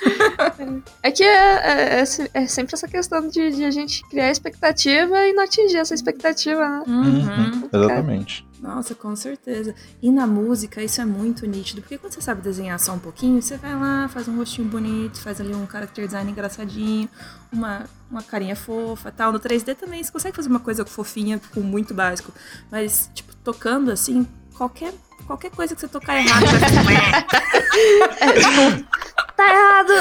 É que é, é, é, é, sempre essa questão de, de, a gente criar expectativa e não atingir essa expectativa, né? Uhum. Uhum. Exatamente. Nossa, com certeza. E na música isso é muito nítido, porque quando você sabe desenhar só um pouquinho, você vai lá, faz um rostinho bonito, faz ali um character design engraçadinho, uma, uma carinha fofa tal. No 3D também você consegue fazer uma coisa fofinha, com muito básico. Mas, tipo, tocando assim, qualquer, qualquer coisa que você tocar errado vai é, tipo, tá errado!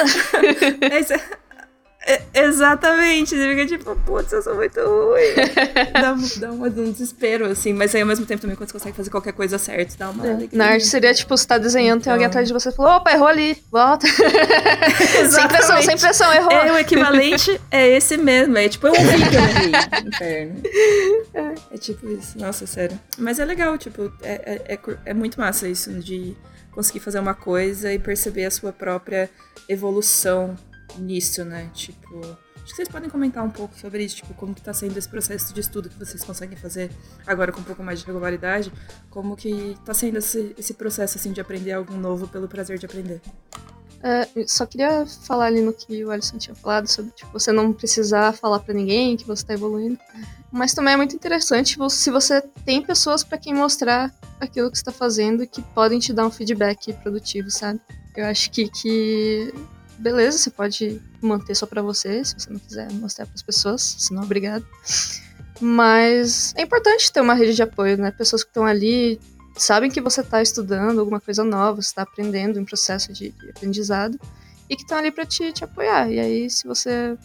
é, exatamente, você fica tipo, putz, eu sou muito ruim. dá, dá uma, um desespero, assim, mas aí ao mesmo tempo também quando você consegue fazer qualquer coisa certa, dá uma é. Na arte seria tipo, você tá desenhando, então... tem alguém então. atrás de você e falou, opa, errou ali, volta. sem pressão, sem pressão, errou. É, o equivalente é esse mesmo, é tipo, eu ouvi que eu errei inferno. É. é tipo isso, nossa, sério. Mas é legal, tipo, é, é, é, é muito massa isso de conseguir fazer uma coisa e perceber a sua própria evolução nisso, né? Tipo, acho que vocês podem comentar um pouco sobre isso, tipo, como que tá sendo esse processo de estudo que vocês conseguem fazer agora com um pouco mais de regularidade, como que tá sendo esse, esse processo, assim, de aprender algo novo pelo prazer de aprender. É, só queria falar ali no que o Alisson tinha falado sobre tipo, você não precisar falar para ninguém que você está evoluindo. Mas também é muito interessante se você tem pessoas para quem mostrar aquilo que está fazendo e que podem te dar um feedback produtivo, sabe? Eu acho que, que beleza, você pode manter só para você, se você não quiser mostrar para as pessoas, senão obrigado. Mas é importante ter uma rede de apoio, né? Pessoas que estão ali sabem que você está estudando alguma coisa nova, está aprendendo em processo de, de aprendizado e que estão ali para te, te apoiar. E aí, se você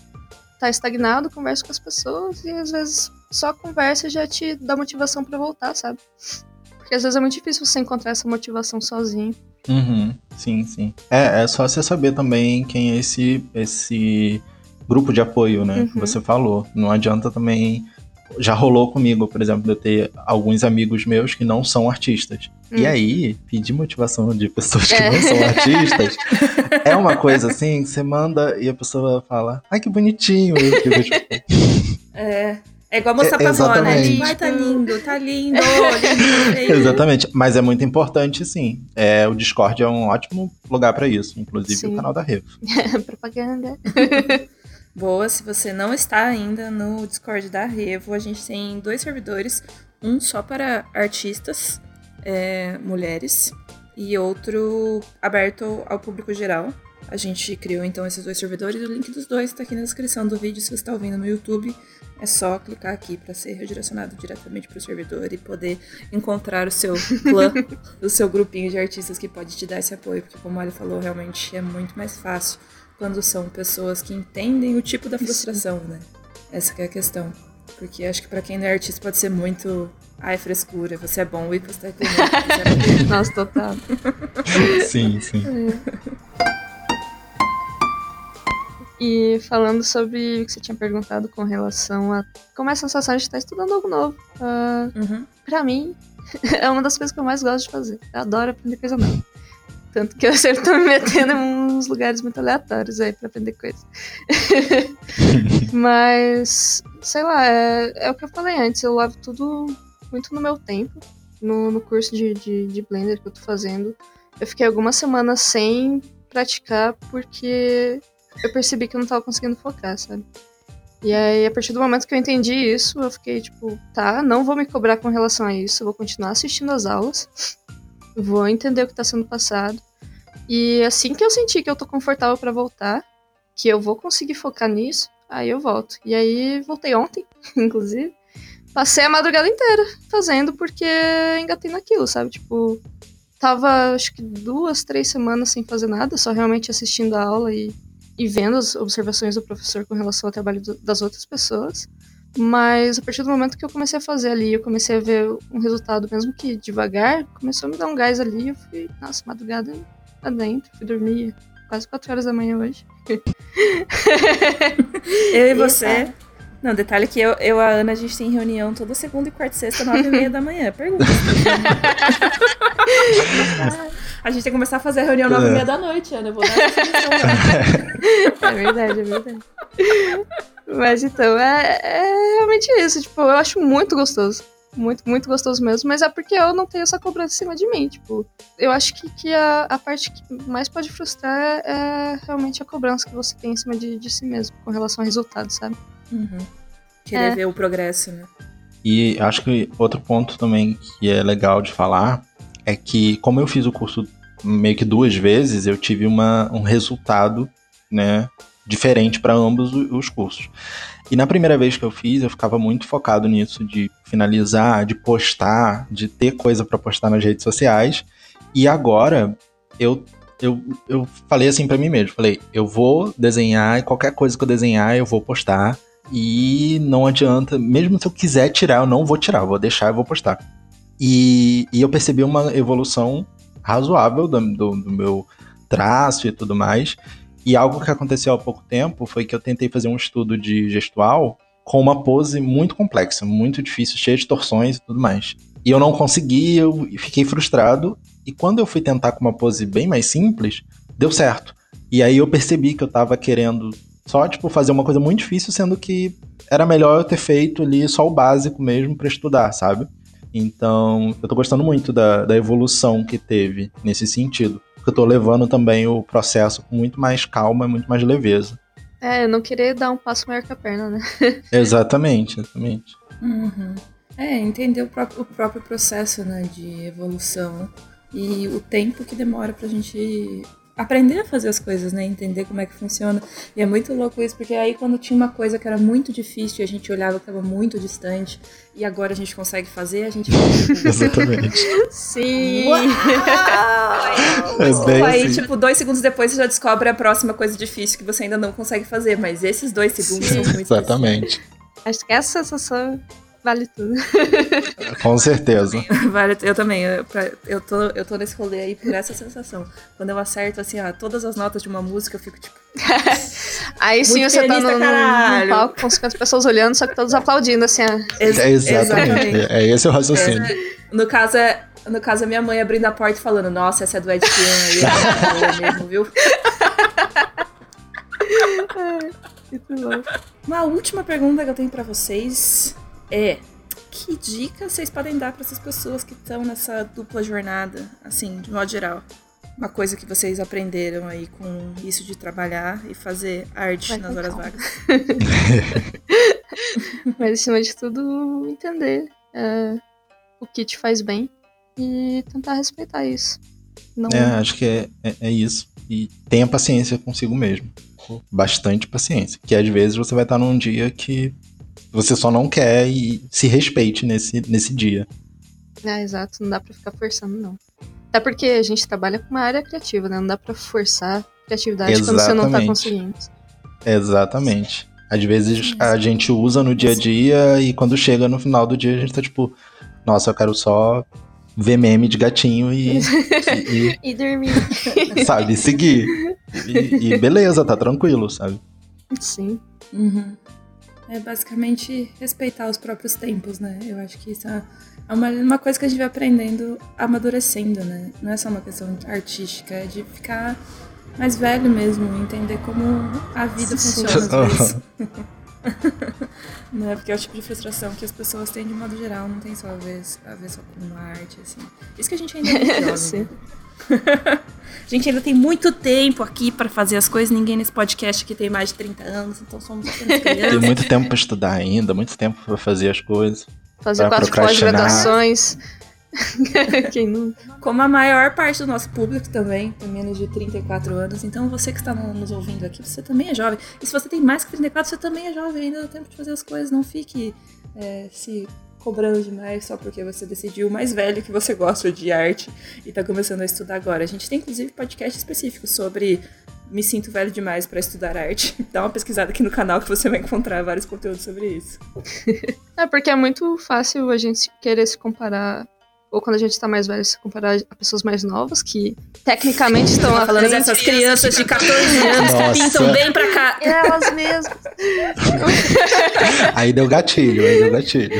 tá estagnado, conversa com as pessoas e às vezes só a conversa já te dá motivação para voltar, sabe? Porque às vezes é muito difícil você encontrar essa motivação sozinho. Uhum, sim, sim. É, é só você saber também quem é esse, esse grupo de apoio, né? Uhum. Que você falou. Não adianta também. Já rolou comigo, por exemplo, de eu ter alguns amigos meus que não são artistas. E aí, pedir motivação de pessoas que é. não são artistas é uma coisa assim, que você manda e a pessoa fala, ai que bonitinho. Eu fico, tipo... É. É igual mostrar é, pra avó, né? Tipo, ai, tá lindo, tá lindo, lindo Exatamente. Mas é muito importante, sim. É, o Discord é um ótimo lugar para isso, inclusive sim. o canal da Revo. Propaganda. Boa, se você não está ainda no Discord da Revo, a gente tem dois servidores, um só para artistas, é, mulheres, e outro aberto ao público geral. A gente criou então esses dois servidores e o link dos dois está aqui na descrição do vídeo se você está ouvindo no YouTube. É só clicar aqui para ser redirecionado diretamente para o servidor e poder encontrar o seu clã, o seu grupinho de artistas que pode te dar esse apoio, porque como a Ali falou, realmente é muito mais fácil quando são pessoas que entendem o tipo da frustração, né? Essa é a questão. Porque acho que para quem não é artista pode ser muito Ai, frescura, você é bom e você tá reclamando. Nossa, total. sim, sim. E falando sobre o que você tinha perguntado com relação a como é a sensação de estar estudando algo novo. Uh, uhum. Pra mim, é uma das coisas que eu mais gosto de fazer. Eu adoro aprender coisa nova. Tanto que eu sempre tô me metendo em uns lugares muito aleatórios aí pra aprender coisas. Mas, sei lá, é, é o que eu falei antes. Eu levo tudo muito no meu tempo, no, no curso de, de, de Blender que eu tô fazendo. Eu fiquei algumas semanas sem praticar porque eu percebi que eu não tava conseguindo focar, sabe? E aí, a partir do momento que eu entendi isso, eu fiquei tipo, tá, não vou me cobrar com relação a isso, vou continuar assistindo as aulas, vou entender o que tá sendo passado. E assim que eu sentir que eu tô confortável para voltar, que eu vou conseguir focar nisso, aí eu volto. E aí, voltei ontem, inclusive. Passei a madrugada inteira fazendo porque engatei naquilo, sabe? Tipo, tava acho que duas, três semanas sem fazer nada, só realmente assistindo a aula e, e vendo as observações do professor com relação ao trabalho do, das outras pessoas. Mas a partir do momento que eu comecei a fazer ali, eu comecei a ver um resultado, mesmo que devagar, começou a me dar um gás ali. Eu fui, nossa, madrugada adentro, fui dormir quase 4 horas da manhã hoje. eu e você. Não, detalhe que eu, eu e a Ana, a gente tem reunião toda segunda e quarta e sexta, nove e meia da manhã. Pergunta. a gente tem que começar a fazer a reunião nove e meia da noite, Ana. Eu vou dar É verdade, é verdade. Mas então, é, é realmente isso. Tipo, eu acho muito gostoso. Muito, muito gostoso mesmo. Mas é porque eu não tenho essa cobrança em cima de mim. Tipo, eu acho que, que a, a parte que mais pode frustrar é realmente a cobrança que você tem em cima de, de si mesmo, com relação ao resultado, sabe? Uhum. Querer é. ver o progresso, né? E acho que outro ponto também que é legal de falar é que, como eu fiz o curso meio que duas vezes, eu tive uma, um resultado, né, diferente para ambos os cursos. E na primeira vez que eu fiz, eu ficava muito focado nisso de finalizar, de postar, de ter coisa para postar nas redes sociais. E agora eu eu, eu falei assim para mim mesmo, falei, eu vou desenhar e qualquer coisa que eu desenhar eu vou postar e não adianta, mesmo se eu quiser tirar, eu não vou tirar, eu vou deixar e vou postar. E, e eu percebi uma evolução razoável do, do, do meu traço e tudo mais. E algo que aconteceu há pouco tempo foi que eu tentei fazer um estudo de gestual com uma pose muito complexa, muito difícil, cheia de torções e tudo mais. E eu não consegui, eu fiquei frustrado. E quando eu fui tentar com uma pose bem mais simples, deu certo. E aí eu percebi que eu tava querendo só, tipo, fazer uma coisa muito difícil, sendo que era melhor eu ter feito ali só o básico mesmo para estudar, sabe? Então, eu tô gostando muito da, da evolução que teve nesse sentido. Porque eu tô levando também o processo com muito mais calma e muito mais leveza. É, eu não querer dar um passo maior que a perna, né? exatamente, exatamente. Uhum. É, entender o próprio, o próprio processo, né, de evolução e o tempo que demora pra gente aprender a fazer as coisas, né? Entender como é que funciona. E é muito louco isso, porque aí quando tinha uma coisa que era muito difícil e a gente olhava que estava muito distante, e agora a gente consegue fazer, a gente Exatamente. Sim! É aí, assim. tipo, dois segundos depois você já descobre a próxima coisa difícil que você ainda não consegue fazer, mas esses dois segundos são muito Exatamente. Acho que essa sensação vale tudo. Com certeza. Vale, eu também, eu, eu, tô, eu tô nesse rolê aí por essa sensação. Quando eu acerto, assim, ó, todas as notas de uma música, eu fico tipo, Aí sim Muito você tá no, no, palco com 50 pessoas olhando, só que todos aplaudindo, assim, ó. ex- É exatamente. É esse o raciocínio. No caso, é, no caso, é minha mãe abrindo a porta e falando, nossa, essa é do Ed Sheeran aí, é mesmo, viu? Muito bom. Uma última pergunta que eu tenho pra vocês é: que dica vocês podem dar pra essas pessoas que estão nessa dupla jornada, assim, de modo geral? Uma coisa que vocês aprenderam aí com isso de trabalhar e fazer arte Vai nas horas calma. vagas. Mas acima de tudo, entender é, o que te faz bem e tentar respeitar isso. Não, É, acho que é, é, é isso. E tenha paciência consigo mesmo. Bastante paciência. Que às vezes você vai estar num dia que você só não quer e se respeite nesse, nesse dia. É, exato, não dá pra ficar forçando, não. Até porque a gente trabalha com uma área criativa, né? Não dá pra forçar criatividade quando você não tá Exatamente. conseguindo. Exatamente. Às vezes a gente usa no dia a dia e quando chega no final do dia a gente tá tipo, nossa, eu quero só ver meme de gatinho e, e- E dormir. e, sabe, seguir. E, e beleza, tá tranquilo, sabe? Sim. Uhum. É basicamente respeitar os próprios tempos, né? Eu acho que isso é uma, uma coisa que a gente vai aprendendo amadurecendo, né? Não é só uma questão artística, é de ficar mais velho mesmo, entender como a vida funciona às vezes. né? Porque é o tipo de frustração que as pessoas têm de modo geral, não tem só a ver, a ver só com arte, assim. Isso que a gente ainda é muito jovem. Gente ainda tem muito tempo aqui pra fazer as coisas, ninguém nesse podcast aqui tem mais de 30 anos, então somos apenas Tem crianças. muito tempo pra estudar ainda, muito tempo pra fazer as coisas. Fazer quatro pós-graduações. Como a maior parte do nosso público também tem menos de 34 anos, então você que está no- nos ouvindo aqui, você também é jovem. E se você tem mais que 34, você também é jovem, ainda dá tempo de fazer as coisas. Não fique é, se cobrando demais só porque você decidiu o mais velho que você gosta de arte e tá começando a estudar agora. A gente tem inclusive podcast específico sobre me sinto velho demais para estudar arte. Dá uma pesquisada aqui no canal que você vai encontrar vários conteúdos sobre isso. É porque é muito fácil a gente querer se comparar, ou quando a gente tá mais velho, se comparar a pessoas mais novas, que tecnicamente estão Tá à falando frente. dessas crianças de 14 anos que pintam bem pra cá. Elas mesmas. Aí deu gatilho, aí deu gatilho.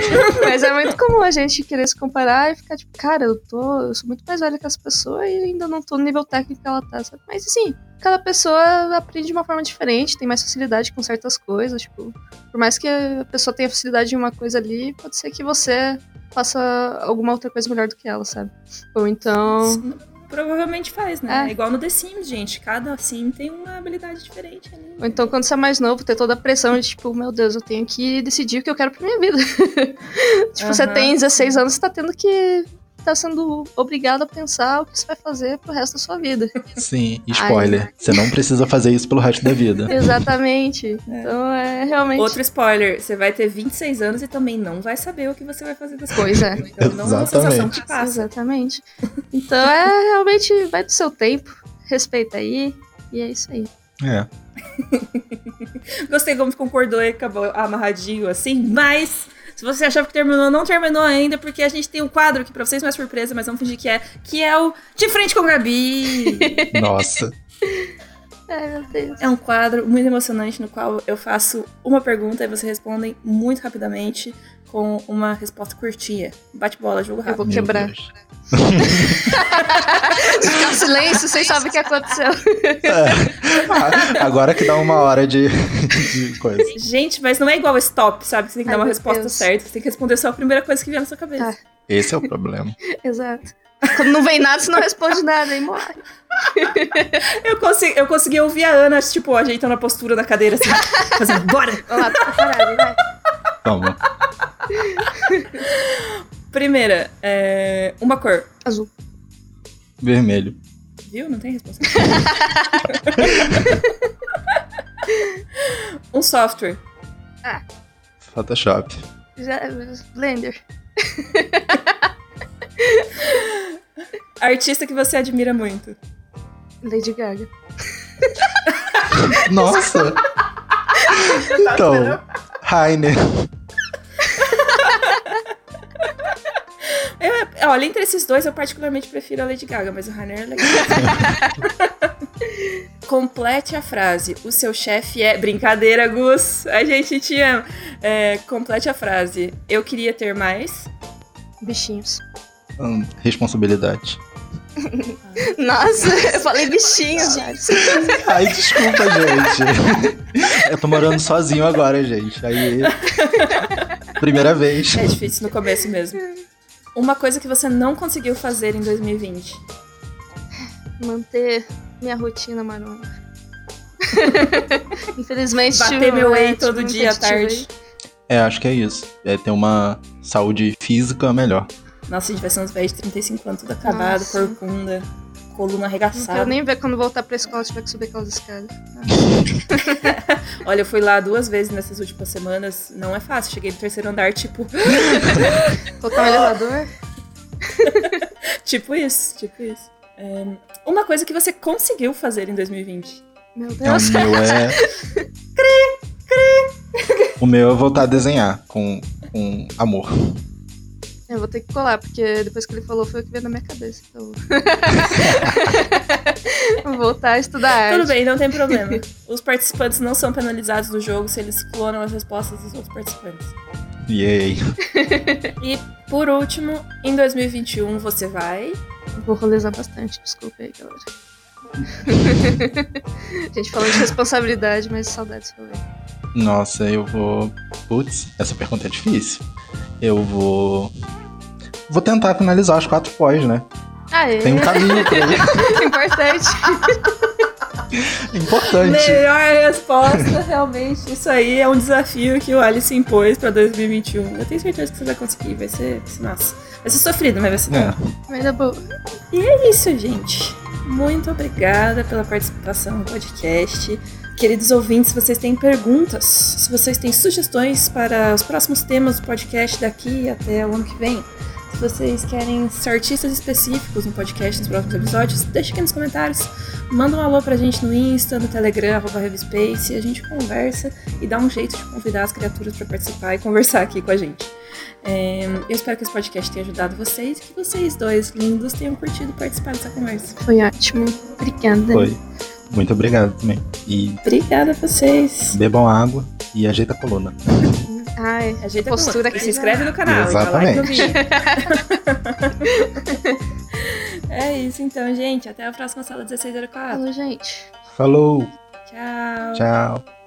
Mas é muito comum a gente querer se comparar e ficar tipo, cara, eu tô. Eu sou muito mais velha que essa pessoa e ainda não tô no nível técnico que ela tá. Sabe? Mas assim, cada pessoa aprende de uma forma diferente, tem mais facilidade com certas coisas. Tipo, por mais que a pessoa tenha facilidade em uma coisa ali, pode ser que você faça alguma outra coisa melhor do que ela, sabe? Ou então. Provavelmente faz, né? É. É. igual no The Sims, gente. Cada sim tem uma habilidade diferente ali. Ou então, quando você é mais novo, ter toda a pressão de, tipo, meu Deus, eu tenho que decidir o que eu quero pra minha vida. tipo, você tem 16 anos, você tá tendo que. Tá sendo obrigado a pensar o que você vai fazer pro resto da sua vida. Sim, spoiler. Você não precisa fazer isso pelo resto da vida. Exatamente. Então é realmente. Outro spoiler, você vai ter 26 anos e também não vai saber o que você vai fazer das Pois é. Então não é uma sensação que passa. Exatamente. Então é realmente vai do seu tempo, respeita aí, e é isso aí. É. Gostei como concordou e acabou amarradinho assim, mas se você achava que terminou, não terminou ainda, porque a gente tem um quadro aqui pra vocês, não é surpresa, mas vamos fingir que é, que é o De Frente com Gabi. Nossa. Ai, meu Deus. É um quadro muito emocionante no qual eu faço uma pergunta e vocês respondem muito rapidamente com uma resposta curtinha. Bate bola, jogo Eu rápido. vou Meu quebrar. Ficar em silêncio, vocês sabem o que aconteceu. É. Agora que dá uma hora de, de coisa. Gente, mas não é igual stop, sabe? Você tem que Ai, dar uma resposta Deus. certa. Você tem que responder só a primeira coisa que vier na sua cabeça. Tá. Esse é o problema. Exato. Quando não vem nada, você não responde nada, aí morre. Eu, consegui, eu consegui ouvir a Ana, tipo, ajeitando a postura da cadeira assim, fazendo, bora! Vamos lá, tô preparado, Vamos. Primeira, é, uma cor. Azul. Vermelho. viu? Não tem resposta. um software. Photoshop. Já, Blender. Artista que você admira muito. Lady Gaga. Nossa! então, Rainer. Eu, olha, entre esses dois, eu particularmente prefiro a Lady Gaga, mas o Rainer é legal. complete a frase. O seu chefe é. Brincadeira, Gus. A gente te ama. É, complete a frase. Eu queria ter mais. Bichinhos. Hum, responsabilidade. Nossa, eu falei bichinhos, gente. Ai, desculpa, gente. Eu tô morando sozinho agora, gente. Aí. Primeira vez. É difícil no começo mesmo. Uma coisa que você não conseguiu fazer em 2020. Manter minha rotina marona. Infelizmente, Bater meu é, whey todo tipo, dia à tarde. aí. É, acho que é isso. É ter uma saúde física melhor. Nossa, a gente vai ser uns velhos de 35 anos, tudo acabado, Nossa. corcunda, coluna Não quero arregaçada. nem ver quando voltar pra escola tiver que subir aquelas escadas. Olha, eu fui lá duas vezes nessas últimas semanas. Não é fácil. Cheguei no terceiro andar, tipo. Colocar um elevador. tipo isso, tipo isso. É, uma coisa que você conseguiu fazer em 2020. Meu Então, Deus. o meu é. O meu é voltar a desenhar com, com amor. Eu vou ter que colar, porque depois que ele falou foi o que veio na minha cabeça. Então... vou voltar a estudar arte. Tudo bem, não tem problema. Os participantes não são penalizados no jogo se eles clonam as respostas dos outros participantes. Yay. E por último, em 2021 você vai. Vou rolezar bastante, desculpa aí, galera. Gente, falando de responsabilidade, mas saudades falei. Nossa, eu vou. Putz, essa pergunta é difícil. Eu vou. Vou tentar finalizar os quatro pós, né? Aê! Tem um caminho pra ir. Importante. Importante. Melhor resposta, realmente. Isso aí é um desafio que o Alice impôs pra 2021. Eu tenho certeza que você vai conseguir. Vai ser, vai ser massa. Vai ser sofrido, mas vai ser É. bom. Mas é boa. E é isso, gente. Muito obrigada pela participação no podcast. Queridos ouvintes, se vocês têm perguntas, se vocês têm sugestões para os próximos temas do podcast daqui até o ano que vem, vocês querem ser artistas específicos no podcast nos próximos episódios, deixa aqui nos comentários. Manda um alô pra gente no Insta, no Telegram, arroba Revspace, e a gente conversa e dá um jeito de convidar as criaturas para participar e conversar aqui com a gente. É, eu espero que esse podcast tenha ajudado vocês e que vocês dois lindos tenham curtido participar dessa conversa. Foi ótimo. Obrigada. Foi. Muito obrigado também. E Obrigada a vocês. bebam água e ajeita a coluna. Ai, Ajeita a postura coluna. aqui. Se inscreve no canal. e dá like no vídeo. é isso então, gente. Até a próxima sala 1604. Falou, gente. Falou. Tchau. Tchau.